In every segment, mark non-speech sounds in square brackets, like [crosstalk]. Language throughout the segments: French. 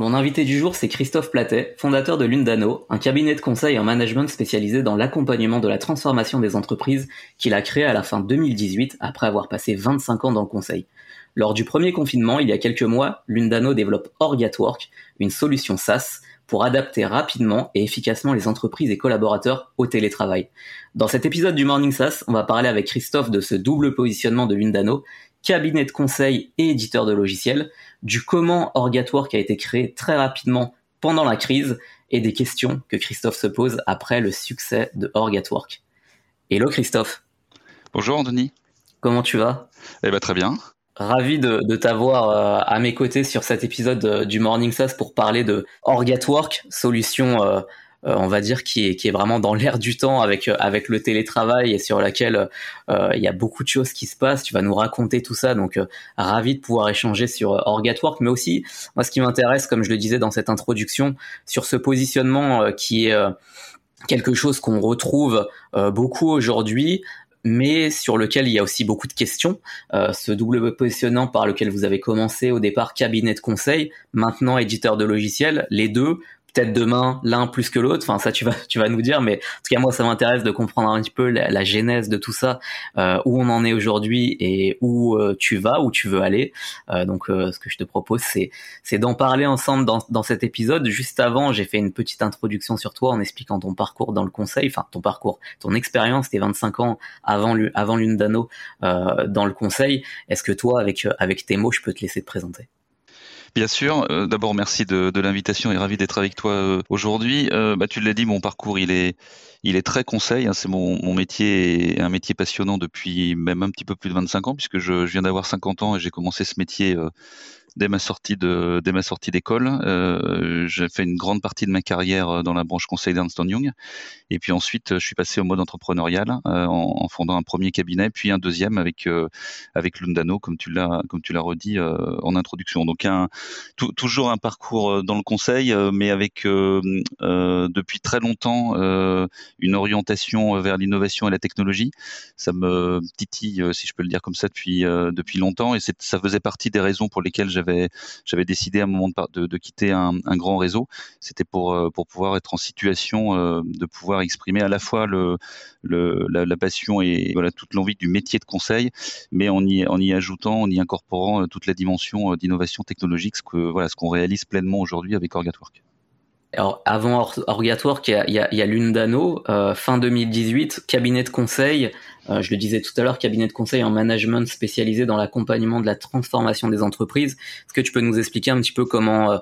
Mon invité du jour, c'est Christophe Platet, fondateur de Lundano, un cabinet de conseil en management spécialisé dans l'accompagnement de la transformation des entreprises qu'il a créé à la fin 2018 après avoir passé 25 ans dans le conseil. Lors du premier confinement, il y a quelques mois, Lundano développe Orgatwork, une solution SaaS pour adapter rapidement et efficacement les entreprises et collaborateurs au télétravail. Dans cet épisode du Morning SaaS, on va parler avec Christophe de ce double positionnement de Lundano, cabinet de conseil et éditeur de logiciels, du comment Orgatwork a été créé très rapidement pendant la crise et des questions que Christophe se pose après le succès de Orgatwork. Hello Christophe. Bonjour Anthony. Comment tu vas? Eh ben très bien. Ravi de, de t'avoir euh, à mes côtés sur cet épisode euh, du Morning SaaS pour parler de Orgatwork, solution euh, on va dire qui est, qui est vraiment dans l'air du temps avec avec le télétravail et sur laquelle il y a beaucoup de choses qui se passent. Tu vas nous raconter tout ça, donc ravi de pouvoir échanger sur Orgatwork, mais aussi moi ce qui m'intéresse, comme je le disais dans cette introduction, sur ce positionnement qui est quelque chose qu'on retrouve beaucoup aujourd'hui mais sur lequel il y a aussi beaucoup de questions. Euh, ce double positionnement par lequel vous avez commencé au départ cabinet de conseil, maintenant éditeur de logiciels, les deux, peut-être demain l'un plus que l'autre. Enfin, ça tu vas tu vas nous dire, mais en tout cas moi ça m'intéresse de comprendre un petit peu la, genèse de tout ça, euh, où on en est aujourd'hui et où euh, tu vas, où tu veux aller. Euh, donc ce que je te propose c'est c'est d'en parler ensemble dans dans cet épisode. Juste avant, j'ai fait une petite introduction sur toi en expliquant ton parcours dans le conseil, enfin ton parcours, ton expérience, tes 25 ans avant avant Lundano dans le conseil. Est-ce que toi avec avec tes mots, je peux te laisser te présenter? Bien sûr. Euh, d'abord, merci de, l'invitation et ravi d'être avec toi euh, aujourd'hui. Euh, bah, tu l'as dit, mon parcours, il est, il est très conseil. Hein. c'est mon, métier, un métier passionnant depuis même un petit peu plus de 25 ans, puisque je, je viens d'avoir 50 ans et j'ai commencé ce métier dès ma sortie de dès ma sortie d'école. Euh, j'ai fait une grande partie de ma carrière euh, dans la branche conseil d'Ernst Young, et puis ensuite je suis passé au mode entrepreneurial euh, en, fondant un premier cabinet, puis un deuxième avec euh, avec Lundano, comme tu l'as comme tu l'as redit en introduction. Donc un toujours un parcours dans le conseil, mais avec depuis très longtemps une orientation vers l'innovation et la technologie. Ça me titille, si je peux le dire comme ça, depuis depuis longtemps, et ça faisait partie des raisons pour lesquelles j'avais décidé à un moment de, quitter un, grand réseau. C'était pour euh, pouvoir être en situation euh, de pouvoir exprimer à la fois la, passion et toute l'envie du métier de conseil, mais en y en y ajoutant, en y incorporant euh, toute la dimension d'innovation technologique, ce que voilà ce qu'on réalise pleinement aujourd'hui avec Orgatwork. Alors avant Orgatwork, il y a, il y a, y a Lundano, euh, fin 2018, cabinet de conseil euh, je le disais tout à l'heure, cabinet de conseil en management spécialisé dans l'accompagnement de la transformation des entreprises. Est-ce que tu peux nous expliquer un petit peu comment euh,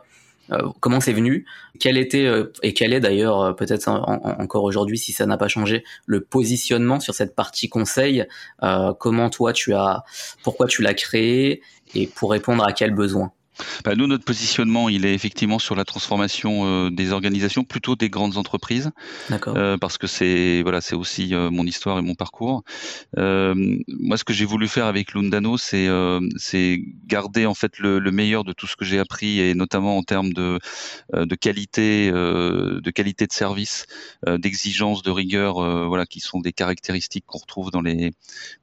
euh, comment c'est venu, quel était et quel est d'ailleurs peut-être encore aujourd'hui si ça n'a pas changé le positionnement sur cette partie conseil? comment toi tu as, pourquoi tu l'as créé? Et pour répondre à quel besoin. Bah, nous, notre positionnement, il est effectivement sur la transformation euh, des organisations, plutôt des grandes entreprises, euh, parce que c'est voilà, c'est aussi euh, mon histoire et mon parcours. Euh, moi, ce que j'ai voulu faire avec Lundano, c'est c'est garder en fait le, le, meilleur de tout ce que j'ai appris, et notamment en termes de de qualité, de qualité de service, d'exigence, de rigueur, voilà, qui sont des caractéristiques qu'on retrouve dans les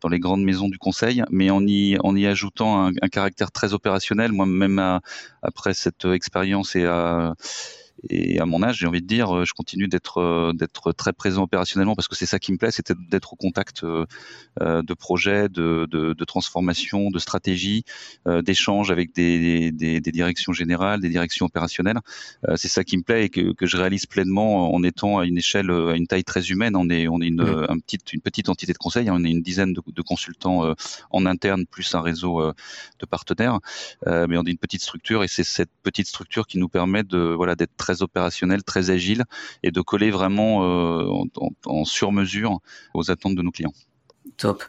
dans les grandes maisons du conseil, mais en y en y ajoutant un, un caractère très opérationnel. Moi-même après cette expérience et à et à mon âge, j'ai envie de dire, euh, je continue d'être euh, d'être très présent opérationnellement parce que c'est ça qui me plaît, c'était d'être au contact euh, de projets, de, de, de transformation, de stratégie, d'échanges avec des, des, des, directions générales, des directions opérationnelles. C'est ça qui me plaît et que, que, je réalise pleinement en étant à une échelle, à une taille très humaine. On est on est une, mmh. un petit, une petite entité de conseil, on est une dizaine de, de consultants en interne plus un réseau de partenaires, mais on est une petite structure et c'est cette petite structure qui nous permet de voilà d'être très opérationnel, très agile et de coller vraiment euh, en, sur mesure aux attentes de nos clients. Top.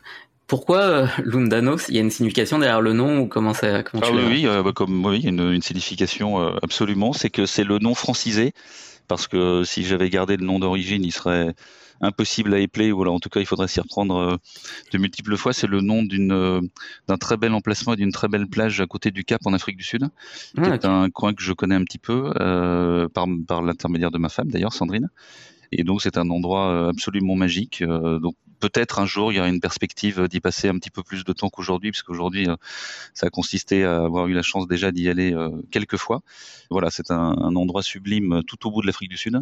Pourquoi euh, Lundanos? Il y a une signification derrière le nom ou comment ça comment ah, oui, bah, comme oui, une, signification absolument. C'est que c'est le nom francisé parce que si j'avais gardé le nom d'origine, il serait impossible à épeler, ou alors en tout cas il faudrait s'y reprendre euh, de multiples fois. C'est le nom d'une euh, d'un très bel emplacement et d'une très belle plage à côté du Cap en Afrique du Sud, ah, un coin que je connais un petit peu euh, par, par l'intermédiaire de ma femme d'ailleurs, Sandrine. Et donc c'est un endroit absolument magique. donc peut-être un jour il y aura une perspective d'y passer un petit peu plus de temps qu'aujourd'hui, parce qu'aujourd'hui euh, ça a consisté à avoir eu la chance déjà d'y aller euh, quelques fois. Voilà, c'est un, endroit sublime tout au bout de l'Afrique du Sud,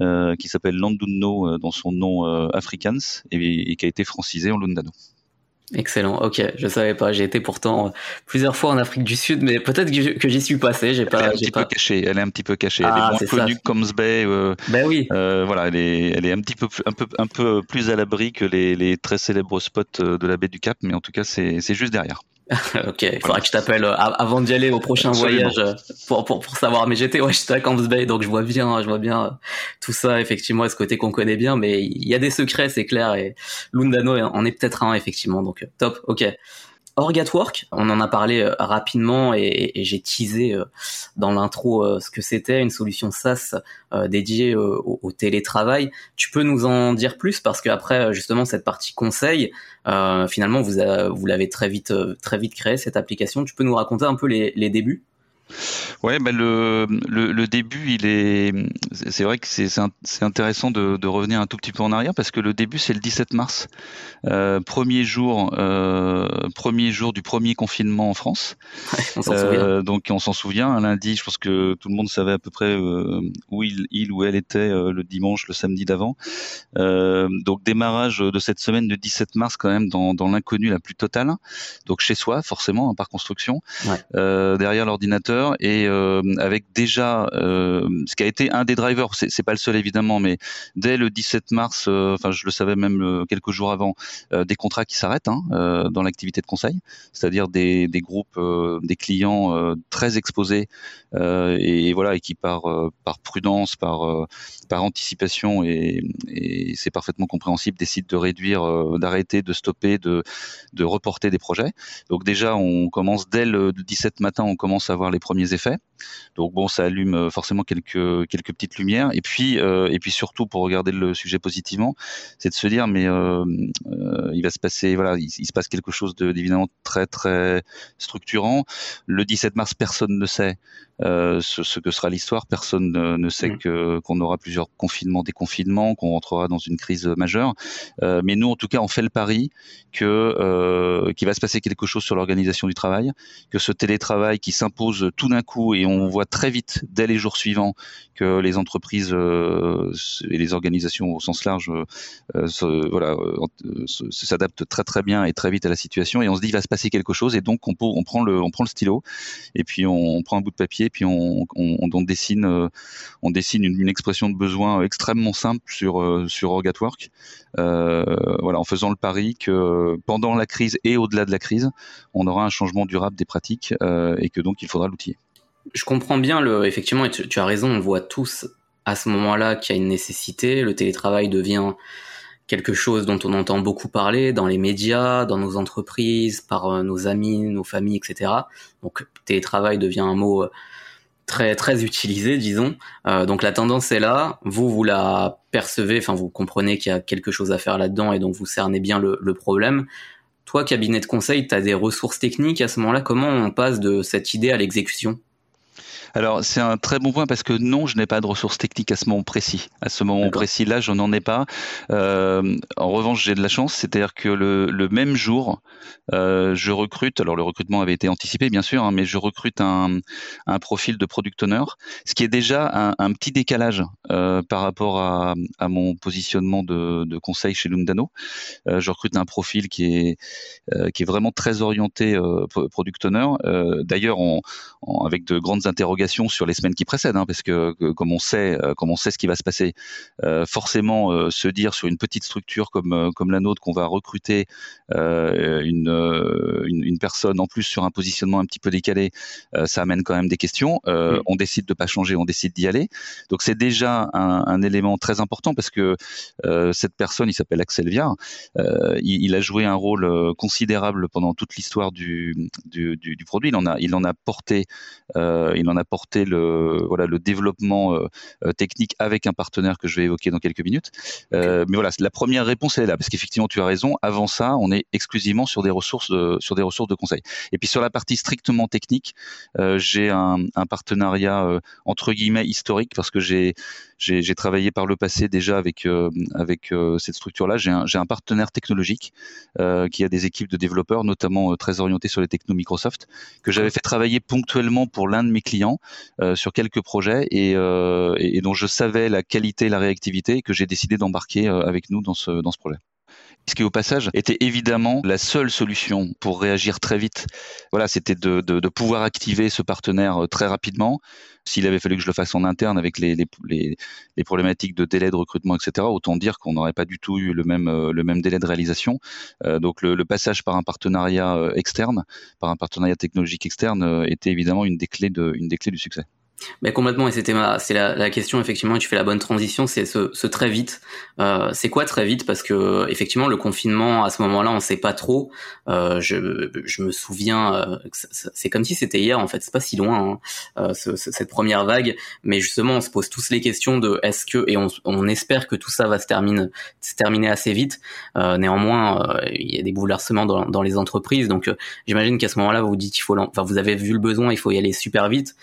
euh, qui s'appelle Landunno dans son nom Afrikaans et, et, qui a été francisé en Lundano. Excellent. Ok, je savais pas. J'ai été pourtant plusieurs fois en Afrique du Sud, mais peut-être que j'y suis passé. J'ai pas. Elle est un petit peu cachée. Elle est un petit peu cachée. elle est ah, moins connue que Combs Bay. Euh, ben oui. Euh, voilà, elle est, elle est un petit peu, un peu, un peu plus à l'abri que les, les très célèbres spots euh, de la baie du Cap, mais en tout cas, c'est juste derrière. [laughs] ok, il faudra que je t'appelle euh, avant d'y aller au prochain voyage euh, pour, pour, pour savoir. Mais j'étais ouais, j'étais à Camps Bay, donc je vois bien, je vois bien euh, tout ça effectivement, ce côté qu'on connaît bien. Mais il y a des secrets, c'est clair. Et Lundano en est peut-être un effectivement. Donc top. Ok. Orgatwork, on en a parlé euh, rapidement et, j'ai teasé euh, dans l'intro euh, ce que c'était, une solution SaaS dédiée au, télétravail. Tu peux nous en dire plus parce qu'après justement cette partie conseil, finalement vous, vous l'avez très vite très vite créé cette application. Tu peux nous raconter un peu les débuts? Ouais, bah le, le, le, début, il est, c'est vrai que c'est intéressant de, de, revenir un tout petit peu en arrière parce que le début, c'est le 17 mars, euh, premier jour, euh, premier jour du premier confinement en France. on euh, donc on s'en souvient. Un lundi, je pense que tout le monde savait à peu près euh, où il, il ou elle était le dimanche, le samedi d'avant. donc démarrage de cette semaine de 17 mars quand même dans, dans l'inconnu la plus totale. Donc chez soi, forcément, hein, par construction, ouais. derrière l'ordinateur et euh, avec déjà euh, ce qui a été un des drivers, c'est pas le seul évidemment, mais dès le 17 mars, euh, enfin je le savais même quelques jours avant, des contrats qui s'arrêtent hein, dans l'activité de conseil, c'est-à-dire des, groupes, des clients très exposés et, voilà et qui par prudence, par par anticipation et, et c'est parfaitement compréhensible décident de réduire, d'arrêter, de stopper, de de reporter des projets. Donc déjà on commence dès le 17 matin, on commence à voir les premiers effets. Donc bon, ça allume euh, forcément quelques quelques petites lumières. Et puis euh, et puis surtout pour regarder le sujet positivement, c'est de se dire mais euh, il va se passer voilà, il, se passe quelque chose d'évidemment très très structurant. Le 17 mars, personne ne sait ce, que sera l'histoire. Personne ne, sait mm. que qu'on aura plusieurs confinements, déconfinements, qu'on rentrera dans une crise majeure. Mais nous, en tout cas, on fait le pari que qu'il va se passer quelque chose sur l'organisation du travail, que ce télétravail qui s'impose tout d'un coup et on voit très vite dès les jours suivants que les entreprises euh, et les organisations au sens large se, voilà s'adaptent très très bien et très vite à la situation et on se dit il va se passer quelque chose et donc on, prend le stylo et puis on, prend un bout de papier puis on, dessine, euh, une, expression de besoin extrêmement simple sur euh, sur. Euh, en faisant le pari que pendant la crise et au-delà de la crise, on aura un changement durable des pratiques et que donc il faudra l'outiller. Je comprends bien le, effectivement, et tu, as raison, on voit tous à ce moment-là qu'il y a une nécessité. Le télétravail devient quelque chose dont on entend beaucoup parler dans les médias, dans nos entreprises, par euh, nos amis, nos familles, etc. Donc télétravail devient un mot euh, très très utilisé, disons. Euh, donc la tendance est là. Vous vous la percevez, enfin vous comprenez qu'il y a quelque chose à faire là-dedans et donc vous cernez bien le, le problème. Toi, cabinet de conseil, tu as des ressources techniques à ce moment-là. Comment on passe de cette idée à l'exécution? Alors c'est un très bon point parce que non, je n'ai pas de ressources techniques à ce moment précis. À ce moment précis là, je n'en ai pas. Euh, en revanche, j'ai de la chance, c'est-à-dire que le, le, même jour, euh, je recrute. Alors le recrutement avait été anticipé bien sûr, hein, mais je recrute un, un, profil de product owner, ce qui est déjà un, un petit décalage euh, par rapport à, à, mon positionnement de, de conseil chez Lundano. Je recrute un profil qui est qui est vraiment très orienté product owner. D'ailleurs, avec de grandes interrogations interrogations sur les semaines qui précèdent, hein, parce que, comme on sait, comme on sait ce qui va se passer, forcément se dire sur une petite structure comme comme la nôtre qu'on va recruter une, une, une personne en plus sur un positionnement un petit peu décalé, ça amène quand même des questions. On décide de pas changer, on décide d'y aller. Donc c'est déjà un, un, élément très important parce que cette personne, il s'appelle Axel Viard, il, il, a joué un rôle considérable pendant toute l'histoire du, du, du, du, produit. Il en a, il en a porté, euh, il en a porté le, voilà, le développement euh, euh, technique avec un partenaire que je vais évoquer dans quelques minutes. Euh, mais voilà, la première réponse elle est là, parce qu'effectivement, tu as raison. Avant ça, on est exclusivement sur des ressources de, sur des ressources de conseil. Et puis sur la partie strictement technique, j'ai un, un, partenariat entre guillemets historique parce que j'ai j'ai travaillé par le passé déjà avec avec cette structure-là. J'ai un, un partenaire technologique qui a des équipes de développeurs, notamment très orientées sur les technos Microsoft, que j'avais fait travailler ponctuellement pour l'un de mes clients euh, sur quelques projets et, euh, et, dont je savais la qualité, la réactivité, et que j'ai décidé d'embarquer euh, avec nous dans ce, dans ce projet ce qui au passage était évidemment la seule solution pour réagir très vite. Voilà, c'était de, pouvoir activer ce partenaire très rapidement. S'il avait fallu que je le fasse en interne avec les, problématiques de délai de recrutement, etc., autant dire qu'on n'aurait pas du tout eu le même, le même délai de réalisation. Euh, donc le, le, passage par un partenariat externe, par un partenariat technologique externe, était évidemment une des clés, de, une des clés du succès. Mais complètement, et c'était ma, c'est la, la, question effectivement. Et tu fais la bonne transition, c'est ce, ce, très vite. Euh, c'est quoi très vite? Parce que effectivement, le confinement à ce moment-là, on sait pas trop. Euh, je, je me souviens, euh, c'est comme si c'était hier en fait. C'est pas si loin hein, euh, ce, cette première vague, mais justement, on se pose tous les questions de est-ce que et on, on, espère que tout ça va se terminer, se terminer assez vite. Euh, néanmoins, euh, il y a des bouleversements dans, dans les entreprises, donc j'imagine qu'à ce moment-là, vous dites il faut, enfin, vous avez vu le besoin, il faut y aller super vite.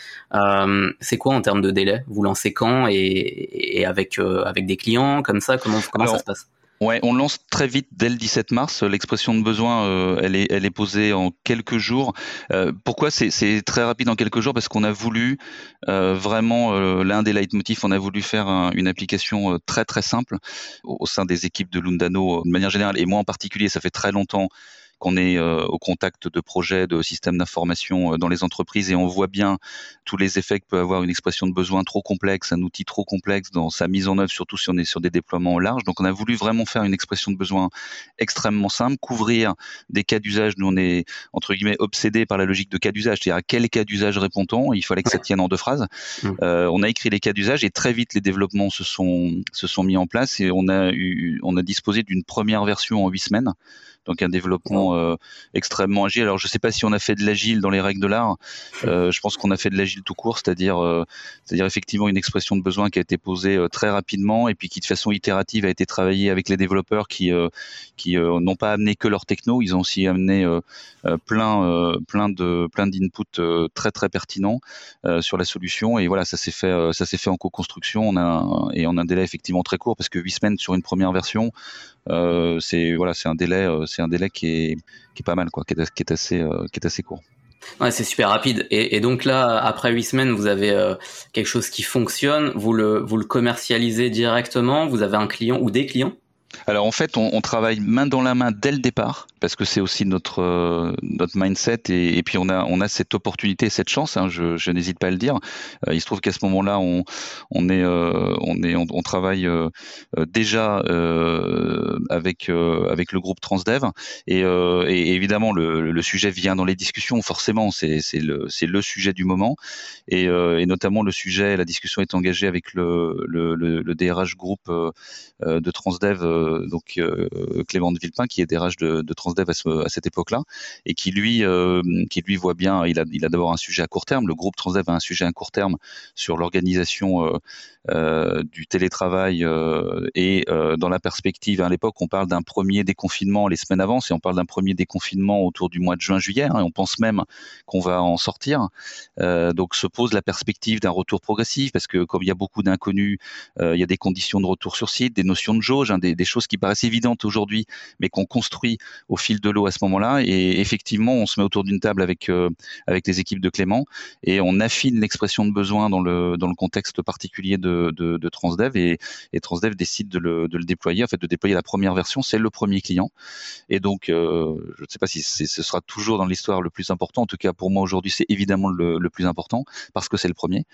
C'est quoi en termes de délai? Vous lancez quand et, et avec euh, avec des clients? Comme ça Comment comment ça se passe? Ouais, on lance très vite dès le 17 mars. L'expression de besoin, euh, elle est, elle est posée en quelques jours. Euh, pourquoi c'est très rapide en quelques jours? Parce qu'on a voulu euh, vraiment l'un des leitmotifs, on a voulu faire un, une application très très simple au, au, sein des équipes de Lundano de manière générale et moi en particulier. Ça fait très longtemps qu'on est euh, au contact de projets, de systèmes d'information euh, dans les entreprises et on voit bien tous les effets que peut avoir une expression de besoin trop complexe, un outil trop complexe dans sa mise en œuvre, surtout si on est sur des déploiements larges. Donc on a voulu vraiment faire une expression de besoin extrêmement simple, couvrir des cas d'usage. Nous on est entre guillemets obsédé par la logique de cas d'usage, c'est-à-dire à quel cas d'usage répond-on? Il fallait que ça tienne en deux phrases. Mmh. Euh, on a écrit les cas d'usage et très vite les développements se sont se sont mis en place et on a eu on a disposé d'une première version en huit semaines donc un développement euh, extrêmement agile. Alors je ne sais pas si on a fait de l'agile dans les règles de l'art. Euh, je pense qu'on a fait de l'agile tout court, c'est-à-dire euh, c'est-à-dire effectivement une expression de besoin qui a été posée euh, très rapidement et puis qui de façon itérative a été travaillée avec les développeurs qui euh, qui euh, n'ont pas amené que leur techno, ils ont aussi amené plein plein de plein d'inputs très très pertinents sur la solution. Et voilà ça s'est fait ça s'est fait en co-construction. On a et en un délai effectivement très court parce que huit semaines sur une première version euh, c'est voilà, c'est un délai, euh, c'est un délai qui est, qui est pas mal, quoi, qui est, qui est assez, euh, qui est assez court. Ouais, c'est super rapide. Et, et, donc là, après huit semaines, vous avez euh, quelque chose qui fonctionne. Vous le, vous le commercialisez directement. Vous avez un client ou des clients? Alors en fait, on, travaille main dans la main dès le départ parce que c'est aussi notre euh, notre mindset et, puis on a on a cette opportunité, cette chance. Hein, je, n'hésite pas à le dire. Euh, il se trouve qu'à ce moment-là, on on est euh, on est on, travaille déjà avec avec le groupe Transdev et, et évidemment le, sujet vient dans les discussions. Forcément, c'est c'est le c'est le sujet du moment et, notamment le sujet, la discussion est engagée avec le le, le, le DRH groupe de Transdev donc euh, Clément de Villepin, qui est DRH de, de Transdev à, ce, à cette époque-là, et qui lui, euh, qui lui voit bien, il a, il a d'abord un sujet à court terme. Le groupe Transdev a un sujet à court terme sur l'organisation euh, du télétravail euh, et euh, dans la perspective, à l'époque, on parle d'un premier déconfinement les semaines avant, et on parle d'un premier déconfinement autour du mois de juin-juillet, hein, et on pense même qu'on va en sortir. donc se pose la perspective d'un retour progressif, parce que comme il y a beaucoup d'inconnus, il y a des conditions de retour sur site, des notions de jauge, hein, des, des, choses qui paraissent évidentes aujourd'hui, mais qu'on construit au fil de l'eau à ce moment-là. Et effectivement, on se met autour d'une table avec avec les équipes de Clément et on affine l'expression de besoin dans le dans le contexte particulier de, de, de Transdev et, Transdev décide de le, de le déployer, en fait de déployer la première version, c'est le premier client. Et donc, je ne sais pas si ce sera toujours dans l'histoire le plus important. En tout cas, pour moi aujourd'hui, c'est évidemment le, plus important parce que c'est le premier.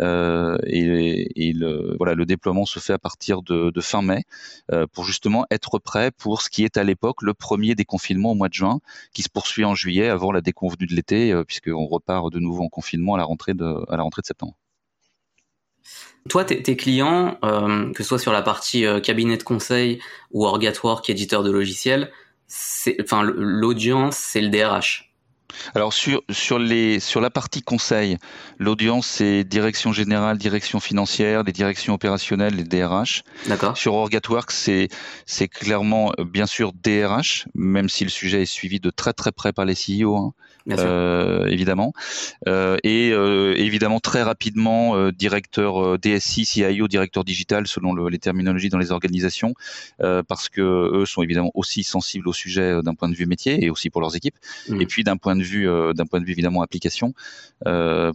Euh, et, le, voilà, le déploiement se fait à partir de, de fin mai euh, pour justement être prêt pour ce qui est à l'époque le premier déconfinement au mois de juin, qui se poursuit en juillet avant la déconvenue de l'été, euh, puisqu'on repart de nouveau en confinement à la rentrée de, septembre. Toi, tes, clients, euh, que ce soit sur la partie euh, cabinet de conseil ou Orgatwork, éditeur de logiciels, l'audience, c'est le DRH. Alors sur sur les sur la partie conseil, l'audience c'est direction générale, direction financière, les directions opérationnelles, les DRH. D'accord. Sur Orgatwork, c'est c'est clairement euh, bien sûr DRH, même si le sujet est suivi de très très près par les CEO. Hein. Euh, évidemment. Euh, et euh, évidemment très rapidement euh, directeur DSI, CIO, directeur digital selon le, les terminologies dans les organisations, parce que eux sont évidemment aussi sensibles au sujet d'un point de vue métier et aussi pour leurs équipes. Mmh. Et puis d'un point de vue d'un point de vue évidemment application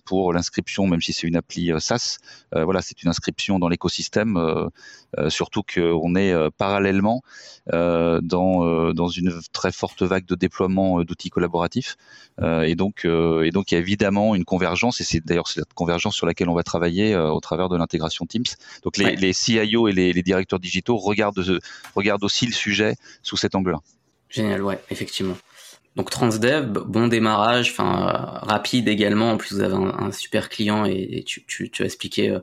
pour l'inscription, même si c'est une appli SaaS, voilà c'est une inscription dans l'écosystème. surtout qu'on est parallèlement dans dans une très forte vague de déploiement d'outils collaboratifs. Euh, et donc, euh, et donc il y a évidemment une convergence, et c'est d'ailleurs cette convergence sur laquelle on va travailler euh, au travers de l'intégration Teams. Donc les, les CIO et les, les, directeurs digitaux regardent, regardent aussi le sujet sous cet angle-là. Génial, ouais, effectivement. Donc Transdev, bon démarrage, enfin rapide également. En plus, vous avez un, super client et, tu, tu, tu, as expliqué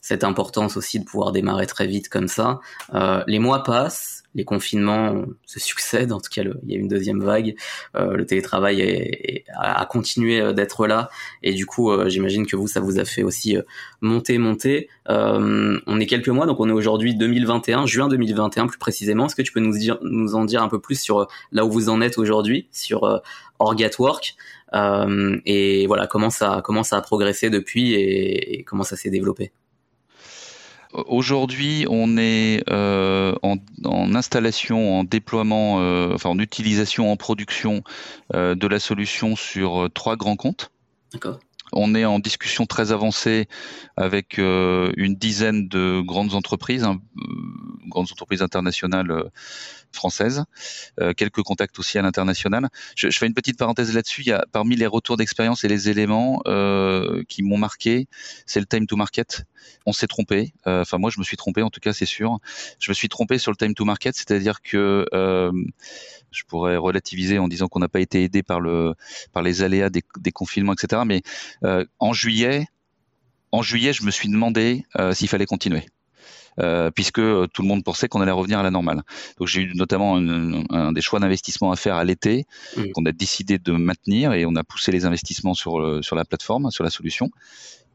cette importance aussi de pouvoir démarrer très vite comme ça. Euh, les mois passent, les confinements se succèdent. En tout cas, il y a une deuxième vague. Euh, le télétravail est, a, continué euh, d'être là. Et du coup, euh, j'imagine que vous, ça vous a fait aussi monter, monter. on est quelques mois, donc on est aujourd'hui 2021, juin 2021 plus précisément. Est-ce que tu peux nous, dire, nous en dire un peu plus sur là où vous en êtes aujourd'hui, sur Orgatwork et voilà comment ça, comment ça a progressé depuis et comment ça s'est développé? Aujourd'hui, on est euh, en, en, installation, en déploiement, euh, enfin en utilisation, en production euh, de la solution sur euh, trois grands comptes. D'accord. On est en discussion très avancée avec euh, une dizaine de grandes entreprises, hein, grandes entreprises internationales française, euh, quelques contacts aussi à l'international. Je, je, fais une petite parenthèse là-dessus. Il y a parmi les retours d'expérience et les éléments euh, qui m'ont marqué, c'est le time to market. On s'est trompé. Euh, enfin, moi, je me suis trompé. En tout cas, c'est sûr. Je me suis trompé sur le time to market, c'est-à-dire que euh, je pourrais relativiser en disant qu'on n'a pas été aidé par le par les aléas des, des confinements, etc. Mais euh, en juillet, en juillet, je me suis demandé s'il fallait continuer. Euh, puisque tout le monde pensait qu'on allait revenir à la normale. Donc j'ai eu notamment un, un des choix d'investissement à faire à l'été mmh. qu'on a décidé de maintenir et on a poussé les investissements sur euh, sur la plateforme, sur la solution.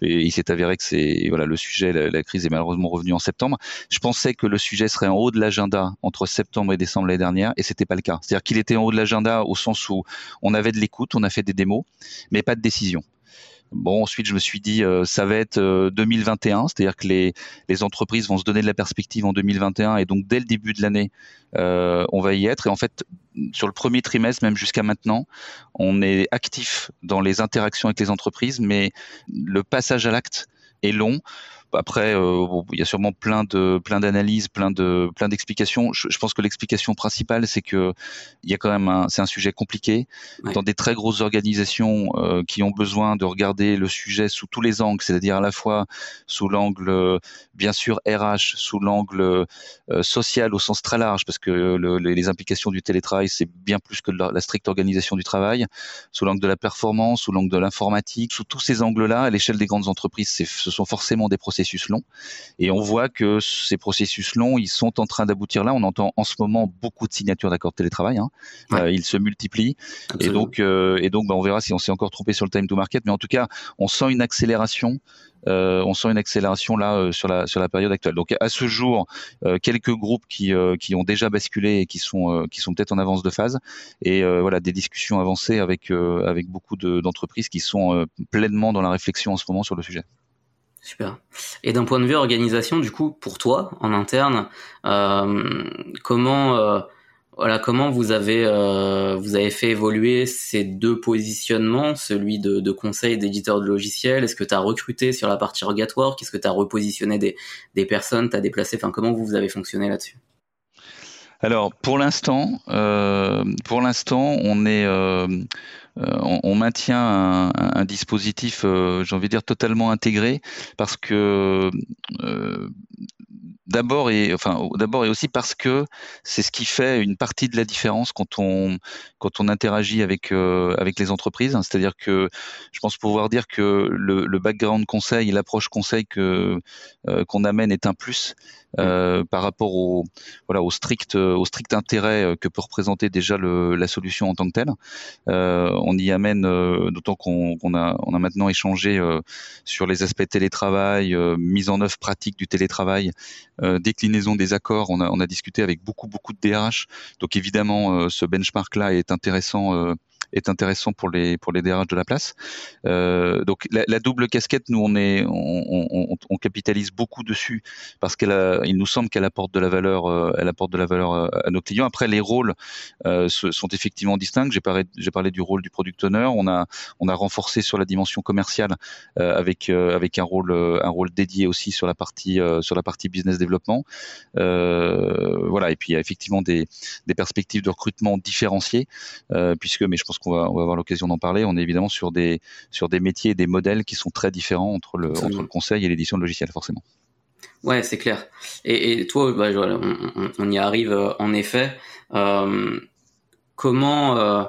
Et il s'est avéré que c'est voilà le sujet, la, la, crise est malheureusement revenue en septembre. Je pensais que le sujet serait en haut de l'agenda entre septembre et décembre l'année dernière, et c'était pas le cas. C'est-à-dire qu'il était en haut de l'agenda au sens où on avait de l'écoute, on a fait des démos, mais pas de décision. Bon, ensuite, je me suis dit, euh, ça va être 2021, euh, c'est-à-dire que les, les entreprises vont se donner de la perspective en 2021, et donc dès le début de l'année, euh, on va y être. Et en fait, sur le premier trimestre, même jusqu'à maintenant, on est actif dans les interactions avec les entreprises, mais le passage à l'acte est long. Après, euh, il y a sûrement plein de plein d'analyses, plein de plein d'explications. Je, je, pense que l'explication principale, c'est que il y a quand même un, c'est un sujet compliqué ouais. dans des très grosses organisations euh, qui ont besoin de regarder le sujet sous tous les angles, c'est-à-dire à la fois sous l'angle bien sûr RH, sous l'angle euh, social au sens très large, parce que le, les implications du télétravail c'est bien plus que la, la stricte organisation du travail, sous l'angle de la performance, sous l'angle de l'informatique, sous tous ces angles-là, à l'échelle des grandes entreprises, ce sont forcément des processus processus longs. Et on voit que ces processus longs, ils sont en train d'aboutir là. On entend en ce moment beaucoup de signatures d'accords de télétravail. Hein. Ouais. Euh, ils se multiplient. Absolument. Et donc, euh, et donc bah, on verra si on s'est encore trompé sur le time to market. Mais en tout cas, on sent une accélération euh, on sent une accélération là sur la sur la période actuelle. Donc à ce jour, quelques groupes qui qui ont déjà basculé et qui sont qui sont peut-être en avance de phase et voilà des discussions avancées avec avec beaucoup d'entreprises qui sont pleinement dans la réflexion en ce moment sur le sujet. Super. Et d'un point de vue organisation, du coup, pour toi, en interne, euh, comment, euh, voilà, comment vous avez, euh, vous avez fait évoluer ces deux positionnements, celui de, conseil d'éditeur de logiciels? Est-ce que tu as recruté sur la partie rogatoire Qu'est-ce que tu as repositionné des, des personnes? Tu as déplacé? Enfin, comment vous avez fonctionné là-dessus? Alors pour l'instant, pour l'instant, on est, euh, euh, on, maintient un, dispositif, j'ai envie de dire totalement intégré, parce que d'abord et enfin d'abord et aussi parce que c'est ce qui fait une partie de la différence quand on interagit avec les entreprises. C'est-à-dire que je pense pouvoir dire que le, background conseil, l'approche conseil qu'on amène est un plus euh, par rapport au voilà au strict au strict intérêt euh, que peut représenter déjà le, la solution en tant que telle. Euh, on y amène d'autant qu'on a on a maintenant échangé sur les aspects télétravail, mise en œuvre pratique du télétravail, déclinaison des accords. On a on a discuté avec beaucoup beaucoup de DRH. Donc évidemment ce benchmark là est intéressant est intéressant pour les pour les DRH de la place. Euh, donc la, double casquette, nous on est on, capitalise beaucoup dessus parce qu'elle il nous semble qu'elle apporte de la valeur, euh, elle apporte de la valeur euh, à nos clients. Après les rôles sont effectivement distincts. J'ai parlé j'ai parlé du rôle du product owner. On a on a renforcé sur la dimension commerciale avec avec un rôle un rôle dédié aussi sur la partie sur la partie business développement. voilà et puis il y a effectivement des des perspectives de recrutement différenciées puisque mais je pense qu'on va, on va avoir l'occasion d'en parler. On est évidemment sur des, sur des métiers et des modèles qui sont très différents entre le, entre le conseil et l'édition de logiciels, forcément. Ouais, c'est clair. Et, et toi, bah, on, on, y arrive euh, en effet. Euh, comment, euh,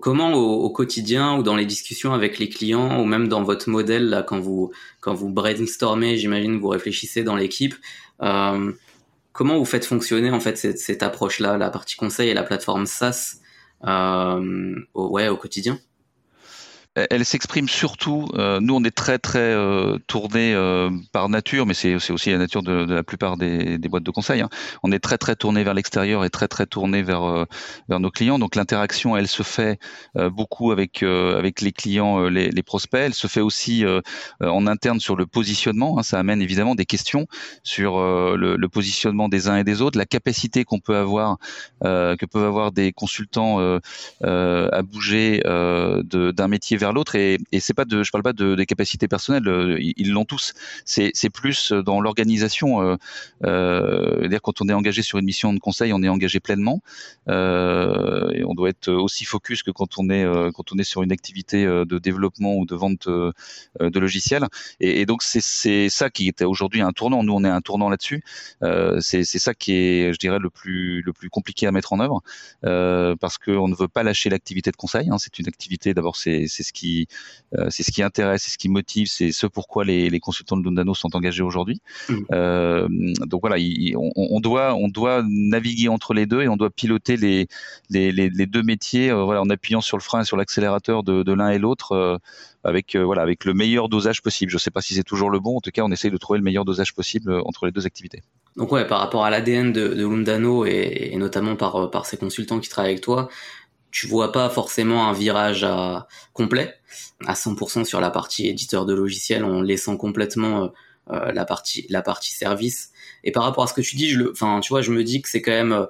comment au, au, quotidien ou dans les discussions avec les clients ou même dans votre modèle là, quand vous quand vous brainstormez, j'imagine vous réfléchissez dans l'équipe. Comment vous faites fonctionner en fait cette, cette approche là, la partie conseil et la plateforme SaaS euh, ouais, au quotidien elle s'exprime surtout. Euh, nous, on est très très euh, tourné euh, par nature, mais c'est aussi la nature de, de la plupart des, des, boîtes de conseil. Hein. On est très très tourné vers l'extérieur et très très tourné vers euh, vers nos clients. Donc l'interaction, elle se fait euh, beaucoup avec avec les clients, les, les, prospects. Elle se fait aussi en interne sur le positionnement. Hein. Ça amène évidemment des questions sur le, le, positionnement des uns et des autres, la capacité qu'on peut avoir, que peuvent avoir des consultants à bouger d'un métier vers l'autre et, et c'est pas de, je parle pas de, des capacités personnelles, euh, ils l'ont tous. C'est, plus dans l'organisation. Euh, euh, dire quand on est engagé sur une mission de conseil, on est engagé pleinement euh, et on doit être aussi focus que quand on est euh, quand on est sur une activité de développement ou de vente de logiciels. Et, donc c'est, ça qui était aujourd'hui un tournant. Nous on est un tournant là-dessus. c'est, ça qui est, je dirais, le plus le plus compliqué à mettre en œuvre parce qu'on ne veut pas lâcher l'activité de conseil. Hein. C'est une activité. D'abord c'est, c'est ce qui, euh, c'est ce qui intéresse, c'est ce qui motive, c'est ce pourquoi les, les consultants de Lundano sont engagés aujourd'hui. Mmh. Euh, donc voilà, on, on, doit, on doit naviguer entre les deux et on doit piloter les, les, les, les deux métiers, euh, voilà, en appuyant sur le frein et sur l'accélérateur de, de l'un et l'autre. Avec voilà avec le meilleur dosage possible. Je ne sais pas si c'est toujours le bon. En tout cas, on essaye de trouver le meilleur dosage possible entre les deux activités. Donc ouais, par rapport à l'ADN de, de Lundano et, et, notamment par par ces consultants qui travaillent avec toi, tu vois pas forcément un virage à, complet à 100% sur la partie éditeur de logiciels en laissant complètement euh, euh, la partie la partie service. Et par rapport à ce que tu dis je le enfin tu vois je me dis que c'est quand même euh,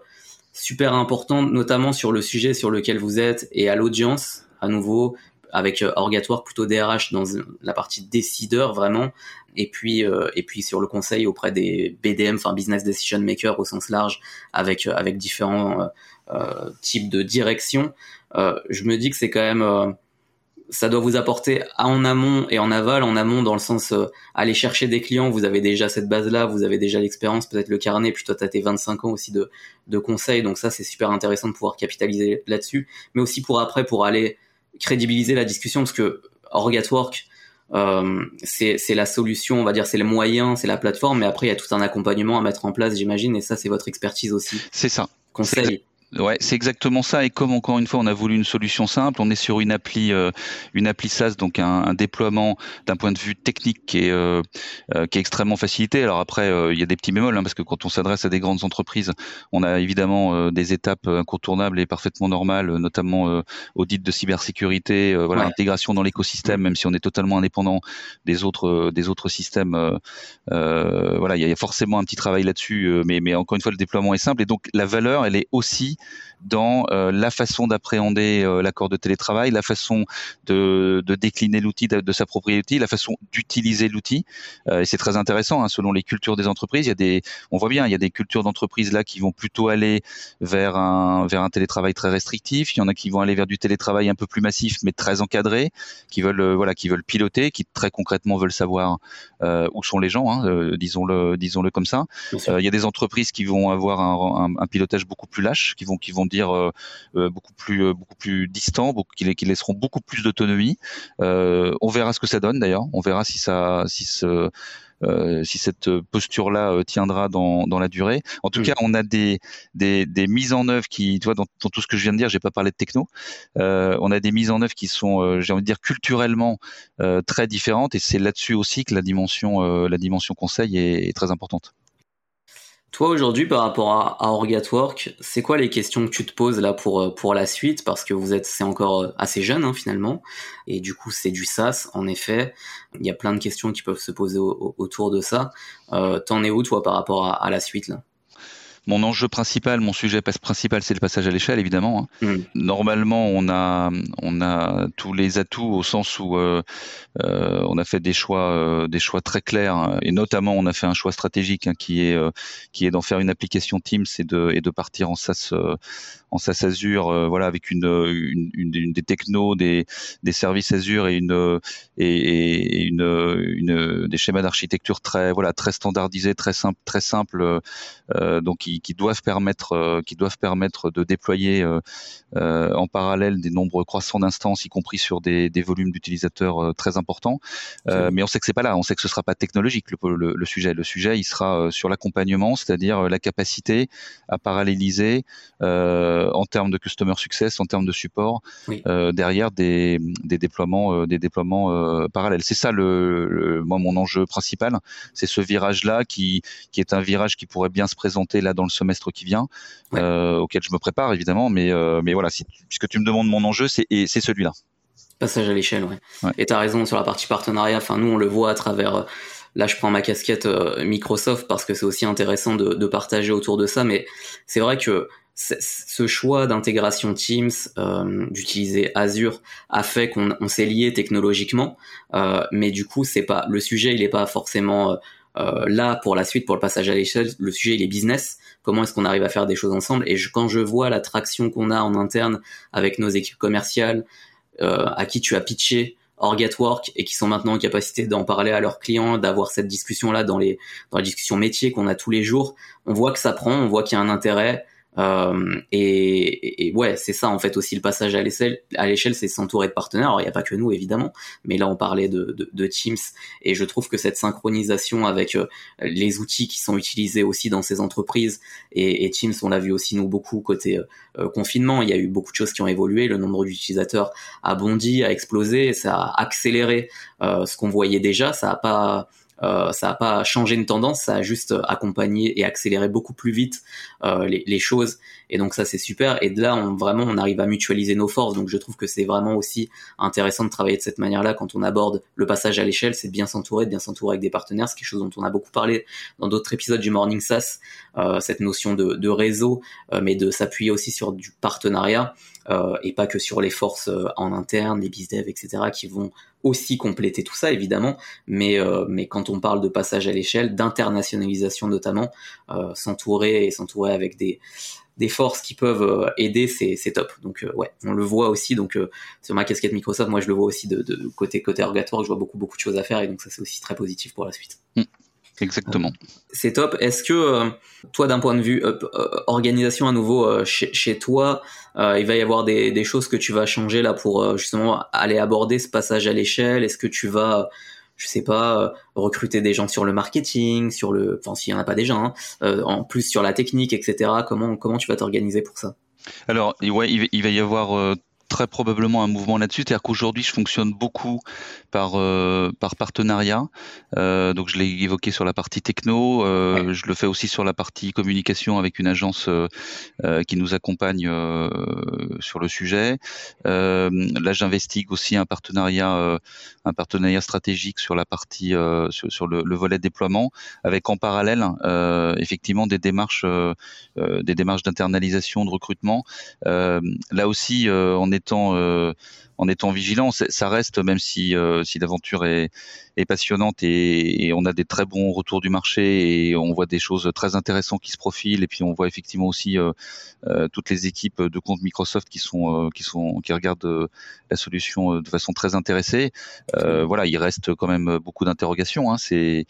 super important notamment sur le sujet sur lequel vous êtes et à l'audience à nouveau avec Orgatoire plutôt DRH dans la partie décideur vraiment. Et puis et puis sur le conseil auprès des BDM enfin business decision maker au sens large avec avec différents euh, type de direction, euh, je me dis que c'est quand même euh, ça doit vous apporter en amont et en aval. En amont, dans le sens aller chercher des clients, vous avez déjà cette base-là, vous avez déjà l'expérience, peut-être le carnet, puis toi, tu as tes 25 ans aussi de, de conseils, donc ça, c'est super intéressant de pouvoir capitaliser là-dessus. Mais aussi pour après, pour aller crédibiliser la discussion, parce que Orgatwork, euh, c'est la solution, on va dire, c'est le moyen, c'est la plateforme, mais après, il y a tout un accompagnement à mettre en place, j'imagine, et ça, c'est votre expertise aussi. C'est ça. Conseil. Ouais, c'est exactement ça. Et comme encore une fois, on a voulu une solution simple, on est sur une appli, euh, une appli SaaS, donc un, déploiement d'un point de vue technique qui est, euh, euh, qui est extrêmement facilité. Alors après, il y a des petits bémols, hein, parce que quand on s'adresse à des grandes entreprises, on a évidemment des étapes incontournables et parfaitement normales, notamment audit de cybersécurité, voilà, intégration dans l'écosystème, même si on est totalement indépendant des autres, des autres systèmes. voilà, il y, a forcément un petit travail là-dessus, mais, mais encore une fois, le déploiement est simple et donc la valeur, elle est aussi dans euh, la façon d'appréhender euh, l'accord de télétravail, la façon de, de décliner l'outil, de, de s'approprier l'outil, la façon d'utiliser l'outil. Euh, et c'est très intéressant, hein, selon les cultures des entreprises. Il y a des, on voit bien, il y a des cultures d'entreprises là qui vont plutôt aller vers un vers un télétravail très restrictif. Il y en a qui vont aller vers du télétravail un peu plus massif, mais très encadré, qui veulent voilà, qui veulent piloter, qui très concrètement veulent savoir où sont les gens, hein, disons-le disons-le comme ça. il y a des entreprises qui vont avoir un, un, un pilotage beaucoup plus lâche, qui vont qui vont dire euh, euh, beaucoup plus euh, beaucoup plus distants, beaucoup, qui, qui laisseront beaucoup plus d'autonomie. on verra ce que ça donne d'ailleurs. On verra si ça si ce si cette posture-là tiendra dans, dans la durée. En tout mm. cas, on a des, des, des, mises en œuvre qui, tu vois, dans, tout ce que je viens de dire, j'ai pas parlé de techno. Euh, on a des mises en œuvre qui sont, j'ai envie de dire, culturellement très différentes, et c'est là-dessus aussi que la dimension, la dimension conseil est, est très importante. Toi aujourd'hui par rapport à, Orgatwork, c'est quoi les questions que tu te poses là pour euh, pour la suite? Parce que vous êtes c'est encore euh, assez jeune hein, finalement et du coup c'est du SaaS en effet. Il y a plein de questions qui peuvent se poser autour de ça. Euh, T'en es où toi par rapport à, à la suite là? Mon enjeu principal, mon sujet principal, c'est le passage à l'échelle, évidemment. Hein. Mm. Normalement, on a, on a tous les atouts au sens où euh, euh, on a fait des choix, euh, des choix très clairs, hein. et notamment on a fait un choix stratégique hein, qui est, qui est d'en faire une application Teams et de, et de partir en SaaS, en SaaS Azure, voilà, avec une, une, une, des technos, des, des services Azure et une, et, une, une, des schémas d'architecture très, voilà, très standardisés, très simple, très simple, donc qui, doivent permettre, euh, qui doivent permettre de déployer euh, euh, en parallèle des nombres croissants d'instances, y compris sur des, volumes d'utilisateurs très importants. mais on sait que c'est pas là. On sait que ce sera pas technologique le, sujet. Le sujet, il sera sur l'accompagnement, c'est-à-dire la capacité à paralléliser en termes de customer success, en termes de support, derrière des, déploiements, des déploiements parallèles. C'est ça le, moi mon enjeu principal, c'est ce virage-là qui, qui est un virage qui pourrait bien se présenter là dans le semestre qui vient, euh, auquel je me prépare évidemment. Mais, euh, mais voilà, si, puisque tu me demandes mon enjeu, c'est celui-là. Passage à l'échelle, ouais. Et tu as raison sur la partie partenariat. Enfin, nous, on le voit à travers. Euh, là, je prends ma casquette Microsoft parce que c'est aussi intéressant de, partager autour de ça. Mais c'est vrai que ce choix d'intégration Teams, d'utiliser Azure, a fait qu'on s'est lié technologiquement, mais du coup, c'est pas le sujet, il n'est pas forcément euh, là, pour la suite, pour le passage à l'échelle, le sujet il est business. Comment est-ce qu'on arrive à faire des choses ensemble Et quand je vois la traction qu'on a en interne avec nos équipes commerciales, euh, à qui tu as pitché Orgatwork et qui sont maintenant en capacité d'en parler à leurs clients, d'avoir cette discussion là dans les dans les discussions métiers qu'on a tous les jours, on voit que ça prend, on voit qu'il y a un intérêt. Euh, et, et, ouais, c'est ça en fait aussi le passage à l'échelle. À l'échelle, c'est s'entourer de partenaires. Alors il n'y a pas que nous évidemment, mais là on parlait de, de, de, Teams et je trouve que cette synchronisation avec euh, les outils qui sont utilisés aussi dans ces entreprises et, et Teams, on l'a vu aussi nous beaucoup côté euh, confinement. Il y a eu beaucoup de choses qui ont évolué. Le nombre d'utilisateurs a bondi, a explosé, ça a accéléré ce qu'on voyait déjà. Ça a pas euh, ça n'a pas changé une tendance, ça a juste accompagné et accéléré beaucoup plus vite euh, les, choses. Et donc ça c'est super. Et de là, on, vraiment, on arrive à mutualiser nos forces. Donc je trouve que c'est vraiment aussi intéressant de travailler de cette manière-là quand on aborde le passage à l'échelle. C'est de bien s'entourer, de bien s'entourer avec des partenaires. C'est quelque chose dont on a beaucoup parlé dans d'autres épisodes du Morning SaaS. Euh, cette notion de réseau, mais de s'appuyer aussi sur du partenariat. Euh, et pas que sur les forces euh, en interne, les bizdev, etc., qui vont aussi compléter tout ça évidemment, mais euh, mais quand on parle de passage à l'échelle, d'internationalisation notamment, s'entourer et s'entourer avec des des forces qui peuvent aider, c'est, c'est top. Donc ouais, on le voit aussi. Donc sur ma casquette Microsoft, moi je le vois aussi de, de côté côté orgatoire, je vois beaucoup beaucoup de choses à faire et donc ça c'est aussi très positif pour la suite. Mm. Exactement. C'est top. Est-ce que euh, toi, d'un point de vue euh, euh, organisation à nouveau chez, chez, toi, il va y avoir des, des, choses que tu vas changer là pour justement aller aborder ce passage à l'échelle? Est-ce que tu vas, je sais pas, recruter des gens sur le marketing, sur le, enfin s'il y en a pas déjà, hein, en plus sur la technique, etc. Comment comment tu vas t'organiser pour ça? Alors, ouais, il va y avoir très probablement un mouvement là-dessus. C'est-à-dire qu'aujourd'hui, je fonctionne beaucoup par euh, par partenariat. Euh, donc, je l'ai évoqué sur la partie techno. Euh, je le fais aussi sur la partie communication avec une agence qui nous accompagne sur le sujet. là, j'investigue aussi un partenariat un partenariat stratégique sur la partie sur, le, le, volet déploiement, avec en parallèle effectivement des démarches des démarches d'internalisation, de recrutement. là aussi, on étant euh, en étant vigilant. Ça reste, même si, euh, si l'aventure est, est, passionnante et, on a des très bons retours du marché et on voit des choses très intéressantes qui se profilent. Et puis on voit effectivement aussi euh, toutes les équipes de compte Microsoft qui sont, qui sont, qui regardent la solution de façon très intéressée. voilà, il reste quand même beaucoup d'interrogations. Hein. C'est,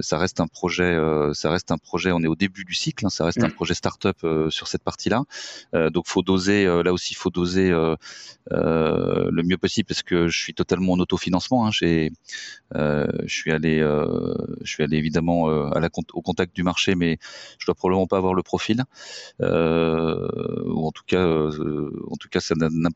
ça reste un projet, ça reste un projet. On est au début du cycle. Hein. ça reste un mm. projet start-up sur cette partie-là. donc faut doser. là aussi, il faut doser. Euh, le mieux possible parce que je suis totalement en autofinancement. Hein. J'ai, euh, je suis allé, euh, je suis allé évidemment au contact du marché, mais je dois probablement pas avoir le profil. ou en tout cas, en tout cas,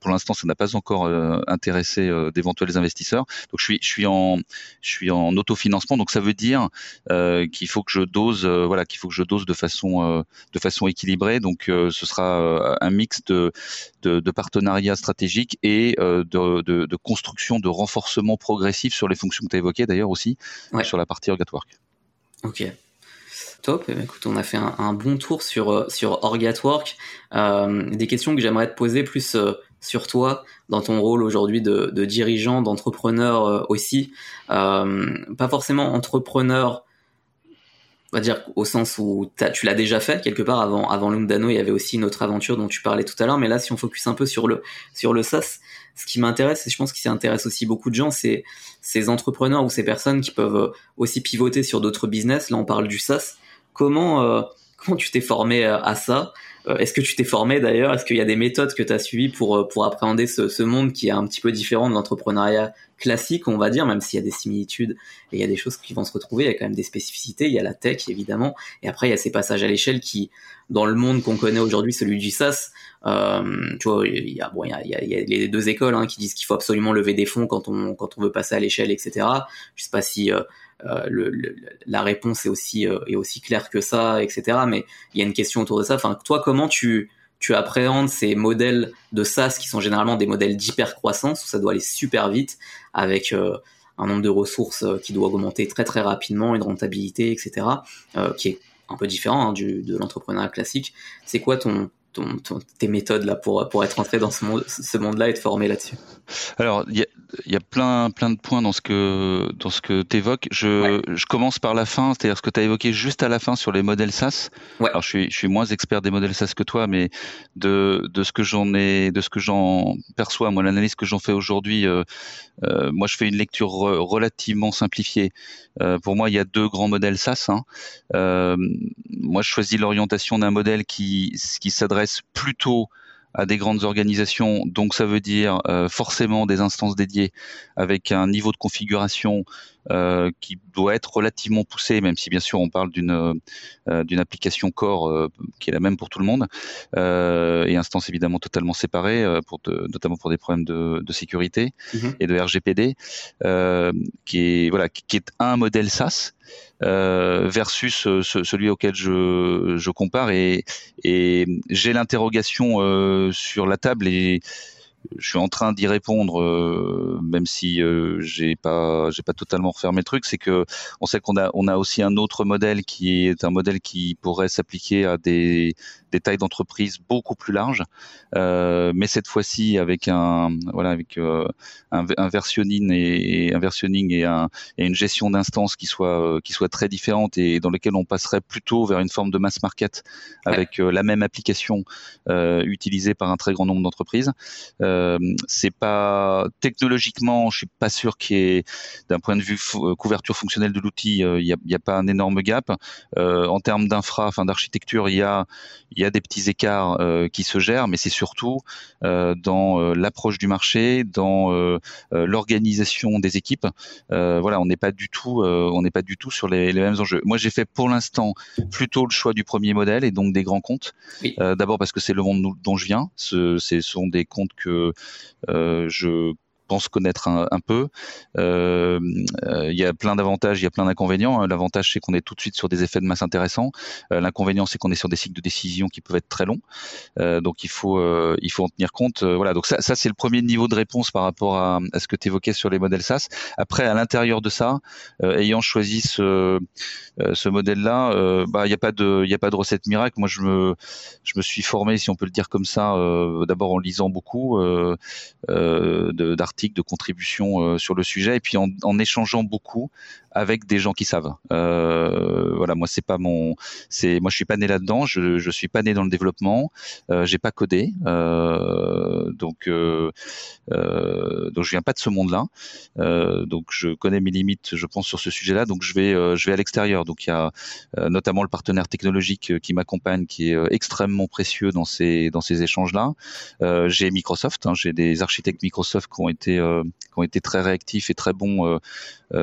pour l'instant, ça n'a pas encore intéressé d'éventuels investisseurs. Donc je suis, je suis en, je suis en autofinancement. Donc ça veut dire qu'il faut que je dose, voilà, qu'il faut que je dose de façon, de façon équilibrée. Donc ce sera un mix de partenariats stratégiques et euh, de, construction, de renforcement progressif sur les fonctions que tu as évoquées d'ailleurs aussi, sur la partie Orgatwork. Ok. Top, eh ben, écoute, on a fait un, bon tour sur, euh, sur Orgatwork. Euh, des questions que j'aimerais te poser plus sur toi, dans ton rôle aujourd'hui de, dirigeant, d'entrepreneur aussi. pas forcément entrepreneur on va dire au sens où tu l'as déjà fait quelque part avant avant Lundano, il y avait aussi une autre aventure dont tu parlais tout à l'heure, mais là si on focus un peu sur le sur le SaaS, ce qui m'intéresse et je pense que ça intéresse aussi beaucoup de gens, c'est ces entrepreneurs ou ces personnes qui peuvent aussi pivoter sur d'autres business. Là, on parle du SaaS. Comment euh, comment tu t'es formé à ça? euh, Est-ce que tu t'es formé d'ailleurs? Est-ce qu'il y a des méthodes que tu as suivies pour, euh, pour appréhender ce, monde qui est un petit peu différent de l'entrepreneuriat classique, on va dire, même s'il y a des similitudes et il y a des choses qui vont se retrouver, il y a quand même des spécificités, il y a la tech évidemment, et après il y a ces passages à l'échelle qui, dans le monde qu'on connaît aujourd'hui, celui du SaaS, euh, tu vois, il y a, les deux écoles hein, qui disent qu'il faut absolument lever des fonds quand on, quand on veut passer à l'échelle, etc. Je sais pas si euh, euh, le, la réponse est aussi euh, est aussi claire que ça, etc. Mais il y a une question autour de ça. Enfin, toi, comment tu tu appréhendes ces modèles de SaaS qui sont généralement des modèles d'hypercroissance où ça doit aller super vite avec euh, un nombre de ressources qui doit augmenter très très rapidement, une rentabilité, etc. qui est un peu différent hein, du, de l'entrepreneuriat classique. C'est quoi ton, tes méthodes là pour, pour être entré dans ce, monde, ce monde-là et te former là-dessus Alors, il y a, plein, plein de points dans ce que, dans ce que tu évoques. Je, je commence par la fin, c'est-à-dire ce que tu as évoqué juste à la fin sur les modèles SaaS. Ouais. Alors, je suis, je suis moins expert des modèles SaaS que toi, mais de, de ce que j'en ai, de ce que j'en perçois, moi, l'analyse que j'en fais aujourd'hui, euh, euh, moi, je fais une lecture relativement simplifiée. Euh, pour moi, il y a deux grands modèles SaaS. Hein. Moi, je choisis l'orientation d'un modèle qui, qui s'adresse plutôt à des grandes organisations, donc ça veut dire euh, forcément des instances dédiées avec un niveau de configuration euh, qui doit être relativement poussé, même si bien sûr on parle d'une euh, d'une application core euh, qui est la même pour tout le monde, et instance évidemment totalement séparée, pour notamment pour des problèmes de, de sécurité mhm. et de RGPD, qui est voilà qui, est un modèle SaaS. versus celui auquel je, je compare et, et j'ai l'interrogation sur la table et je suis en train d'y répondre, euh, même si euh, j'ai pas j'ai pas totalement refermé le truc. C'est que on sait qu'on a on a aussi un autre modèle qui est un modèle qui pourrait s'appliquer à des des tailles d'entreprise beaucoup plus larges, euh, mais cette fois-ci avec un voilà avec euh, un, et, un versionning et, un, et une gestion d'instances qui soit euh, qui soit très différente et dans lequel on passerait plutôt vers une forme de mass market avec la même application utilisée par un très grand nombre d'entreprises. C'est pas technologiquement, je suis pas sûr qu'il y ait, d'un point de vue couverture fonctionnelle de l'outil, il n'y a, y a, pas un énorme gap. en termes d'infra, enfin d'architecture, il y a, il y a des petits écarts qui se gèrent, mais c'est surtout dans l'approche du marché, dans l'organisation des équipes. voilà, on n'est pas du tout, on n'est pas du tout sur les, les mêmes enjeux. Moi, j'ai fait pour l'instant plutôt le choix du premier modèle et donc des grands comptes. Euh, d'abord parce que c'est le monde dont je viens. Ce, ce sont des comptes que euh, je pense connaître un, peu. Euh, euh, il y a plein d'avantages, il y a plein d'inconvénients. L'avantage, c'est qu'on est tout de suite sur des effets de masse intéressants. Euh, l'inconvénient, c'est qu'on est sur des cycles de décision qui peuvent être très longs. donc, il faut, il faut en tenir compte. voilà. Donc, ça, c'est le premier niveau de réponse par rapport à, ce que tu évoquais sur les modèles SaaS. Après, à l'intérieur de ça, ayant choisi ce, ce modèle-là, bah, il n'y a pas de, a pas de recette miracle. Moi, je me, je me suis formé, si on peut le dire comme ça, d'abord en lisant beaucoup d'articles de contribution euh, sur le sujet et puis en, échangeant beaucoup avec des gens qui savent. Euh, voilà, moi c'est pas mon, c'est moi je suis pas né là-dedans, je je suis pas né dans le développement, euh, j'ai pas codé, donc donc je viens pas de ce monde-là, donc je connais mes limites, je pense sur ce sujet-là, donc je vais je vais à l'extérieur, donc il y a notamment le partenaire technologique qui m'accompagne, qui est extrêmement précieux dans ces dans ces échanges-là. j'ai Microsoft, hein, j'ai des architectes Microsoft qui ont été qui ont été très réactifs et très bons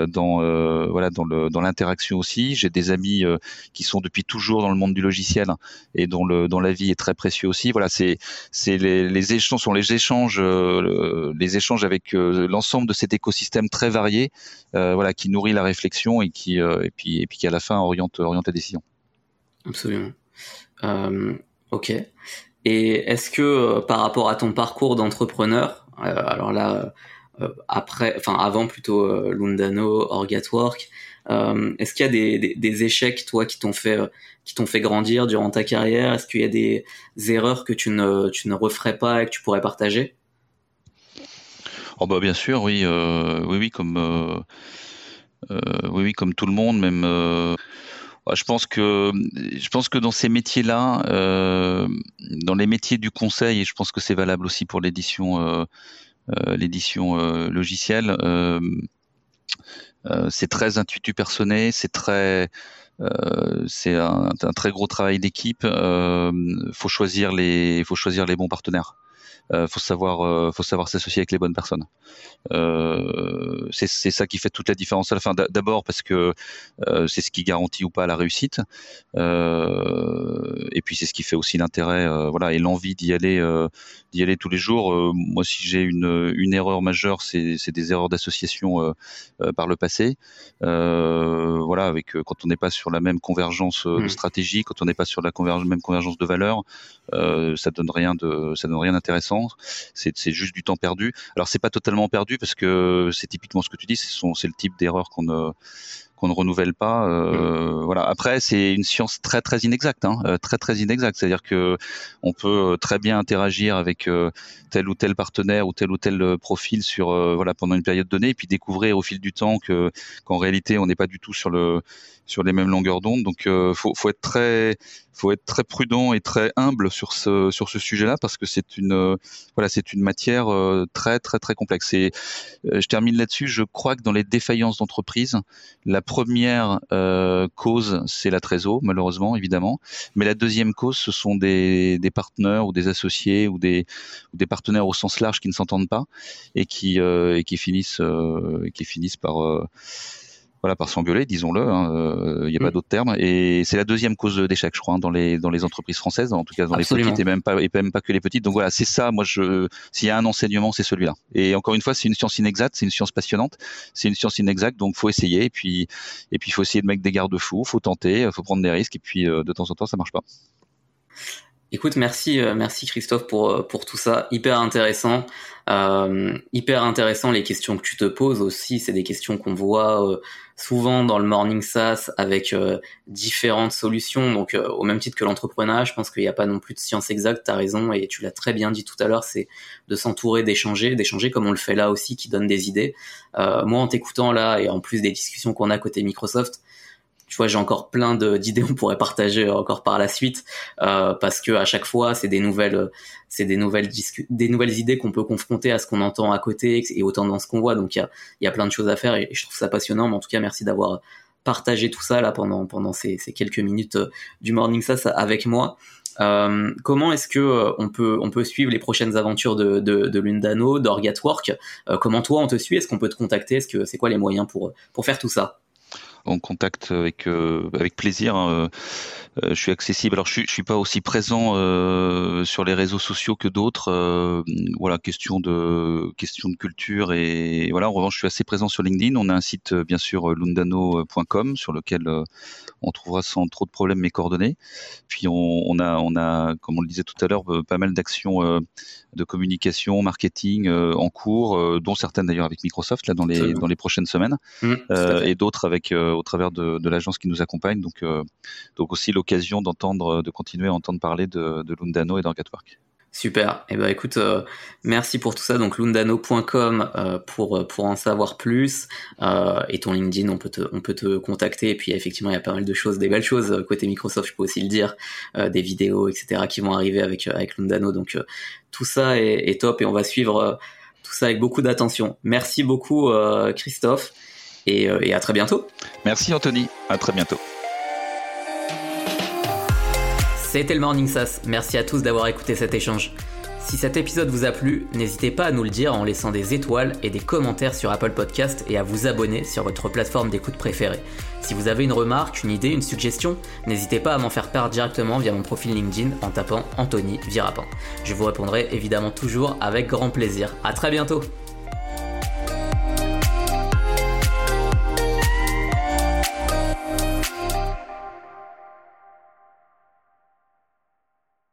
dans euh, voilà dans le dans l'interaction aussi. J'ai des amis euh, qui sont depuis toujours dans le monde du logiciel et dont le dont la vie est très précieux aussi. Voilà, c'est c'est les, les échanges sont les échanges euh, les échanges avec l'ensemble de cet écosystème très varié, voilà, qui nourrit la réflexion et qui et puis et puis qui à la fin oriente oriente la décision. Absolument. ok. Et est-ce que par rapport à ton parcours d'entrepreneur, alors là, euh, après, enfin avant plutôt euh, Lundano, Orgatwork. Euh, est-ce qu'il y a des, échecs toi qui t'ont fait qui t'ont fait grandir durant ta carrière? Est-ce qu'il y a des erreurs que tu ne referais pas et que tu pourrais partager? Oh bah bien sûr, oui, comme oui, oui, comme tout le monde, même. Je pense que je pense que dans ces métiers-là, dans les métiers du conseil, et je pense que c'est valable aussi pour l'édition euh, l'édition euh, logicielle, euh, c'est très intuitu personné, c'est très c'est un, un, très gros travail d'équipe. Faut choisir les, faut choisir les bons partenaires. Euh, faut savoir, euh, faut savoir s'associer avec les bonnes personnes. Euh, c'est ça qui fait toute la différence à la fin. D'abord parce que euh, c'est ce qui garantit ou pas la réussite, et puis c'est ce qui fait aussi l'intérêt, voilà, et l'envie d'y aller, d'y aller tous les jours. moi, si j'ai une, une erreur majeure, c'est des erreurs d'association par le passé. voilà, avec quand on n'est pas sur la même convergence de mmh. stratégie, quand on n'est pas sur la même convergence de valeurs, ça donne rien de, ça donne rien d'intéressant c'est juste du temps perdu. Alors c'est pas totalement perdu parce que c'est typiquement ce que tu dis, c'est le type d'erreur qu'on ne qu'on ne renouvelle pas. Euh, mm. Voilà. Après, c'est une science très très inexacte, hein, euh, très très inexacte. C'est-à-dire que on peut euh, très bien interagir avec tel ou tel partenaire ou tel ou tel profil sur voilà pendant une période donnée, et puis découvrir au fil du temps que qu'en réalité on n'est pas du tout sur le sur les mêmes longueurs d'onde. Donc, faut, faut être très faut être très prudent et très humble sur ce sur ce sujet-là parce que c'est une euh, voilà c'est une matière euh, très très très complexe. Et euh, je termine là-dessus. Je crois que dans les défaillances d'entreprise, la première cause c'est la trésor malheureusement évidemment, mais la deuxième cause ce sont des des partenaires ou des associés ou des des partenaires au sens large qui ne s'entendent pas et qui et qui finissent et qui finissent par voilà, par s'engueuler, disons-le. Il hein, n'y euh, a pas mm. d'autre terme. Et c'est la deuxième cause d'échec, je crois, hein, dans les dans les entreprises françaises, en tout cas dans les petites et même pas et même pas que les petites. Donc voilà, c'est ça. Moi, je s'il y a un enseignement, c'est celui-là. Et encore une fois, c'est une science inexacte, c'est une science passionnante, c'est une science inexacte. Donc faut essayer. Et puis et puis faut essayer de mettre des garde-fous, faut tenter, faut prendre des risques. Et puis euh, de temps en temps, ça marche pas. Écoute, merci, euh, merci Christophe pour euh, pour tout ça, hyper intéressant, euh, hyper intéressant les questions que tu te poses aussi. C'est des questions qu'on voit souvent dans le morning SaaS avec différentes solutions. Donc au même titre que l'entrepreneuriat, je pense qu'il n'y a pas non plus de science exacte. T'as raison et tu l'as très bien dit tout à l'heure, c'est de s'entourer, d'échanger, d'échanger comme on le fait là aussi, qui donne des idées. moi, en t'écoutant là et en plus des discussions qu'on a côté Microsoft, tu vois, j'ai encore plein [laughs] d'idées on pourrait partager encore par la suite euh, parce que à chaque fois, c'est des nouvelles, c'est des nouvelles des nouvelles idées qu'on peut confronter à ce qu'on entend à côté et autant dans ce qu'on voit. Donc il y a, y a plein de choses à faire et je trouve ça passionnant. Mais en tout cas, merci d'avoir partagé tout ça là pendant pendant ces, ces quelques minutes du Morning SAS avec moi. Euh, comment est-ce que euh, on peut on peut suivre les prochaines aventures de de, de Lundano, d'Orgatwork? Euh, Comment toi on te suit? Est-ce qu'on peut te contacter? Est-ce que c'est quoi les moyens pour pour faire tout ça? En contact avec avec plaisir. Hein. Euh, je suis accessible. Alors, je suis, suis pas aussi présent euh, sur les réseaux sociaux que d'autres. Euh, voilà, question de question de culture et voilà. En revanche, je suis assez présent sur LinkedIn. On a un site bien sûr lundano.com sur lequel on trouvera sans trop de problèmes mes coordonnées. Puis on, a on a comme on le disait tout à l'heure pas mal d'actions de communication, marketing en cours, dont certaines d'ailleurs avec Microsoft là dans les dans les prochaines semaines mmh, et d'autres avec au travers de, de l'agence qui nous accompagne. Donc donc aussi le occasion d'entendre, de continuer à entendre parler de, de Lundano et d'Orgatwork. Super. Eh ben écoute, euh, merci pour tout ça. Donc lundano.com euh, pour euh, pour en savoir plus. et ton LinkedIn, on peut te on peut te contacter. Et puis effectivement, il y a pas mal de choses, des belles choses côté Microsoft. Je peux aussi le dire, des vidéos, etc. qui vont arriver avec avec Lundano. Donc tout ça est, est, top et on va suivre tout ça avec beaucoup d'attention. Merci beaucoup Christophe et, et à très bientôt. Merci Anthony. À très bientôt. C'était le Morning Sass, merci à tous d'avoir écouté cet échange. Si cet épisode vous a plu, n'hésitez pas à nous le dire en laissant des étoiles et des commentaires sur Apple Podcast et à vous abonner sur votre plateforme d'écoute préférée. Si vous avez une remarque, une idée, une suggestion, n'hésitez pas à m'en faire part directement via mon profil LinkedIn en tapant Anthony Virapin. Je vous répondrai évidemment toujours avec grand plaisir. À très bientôt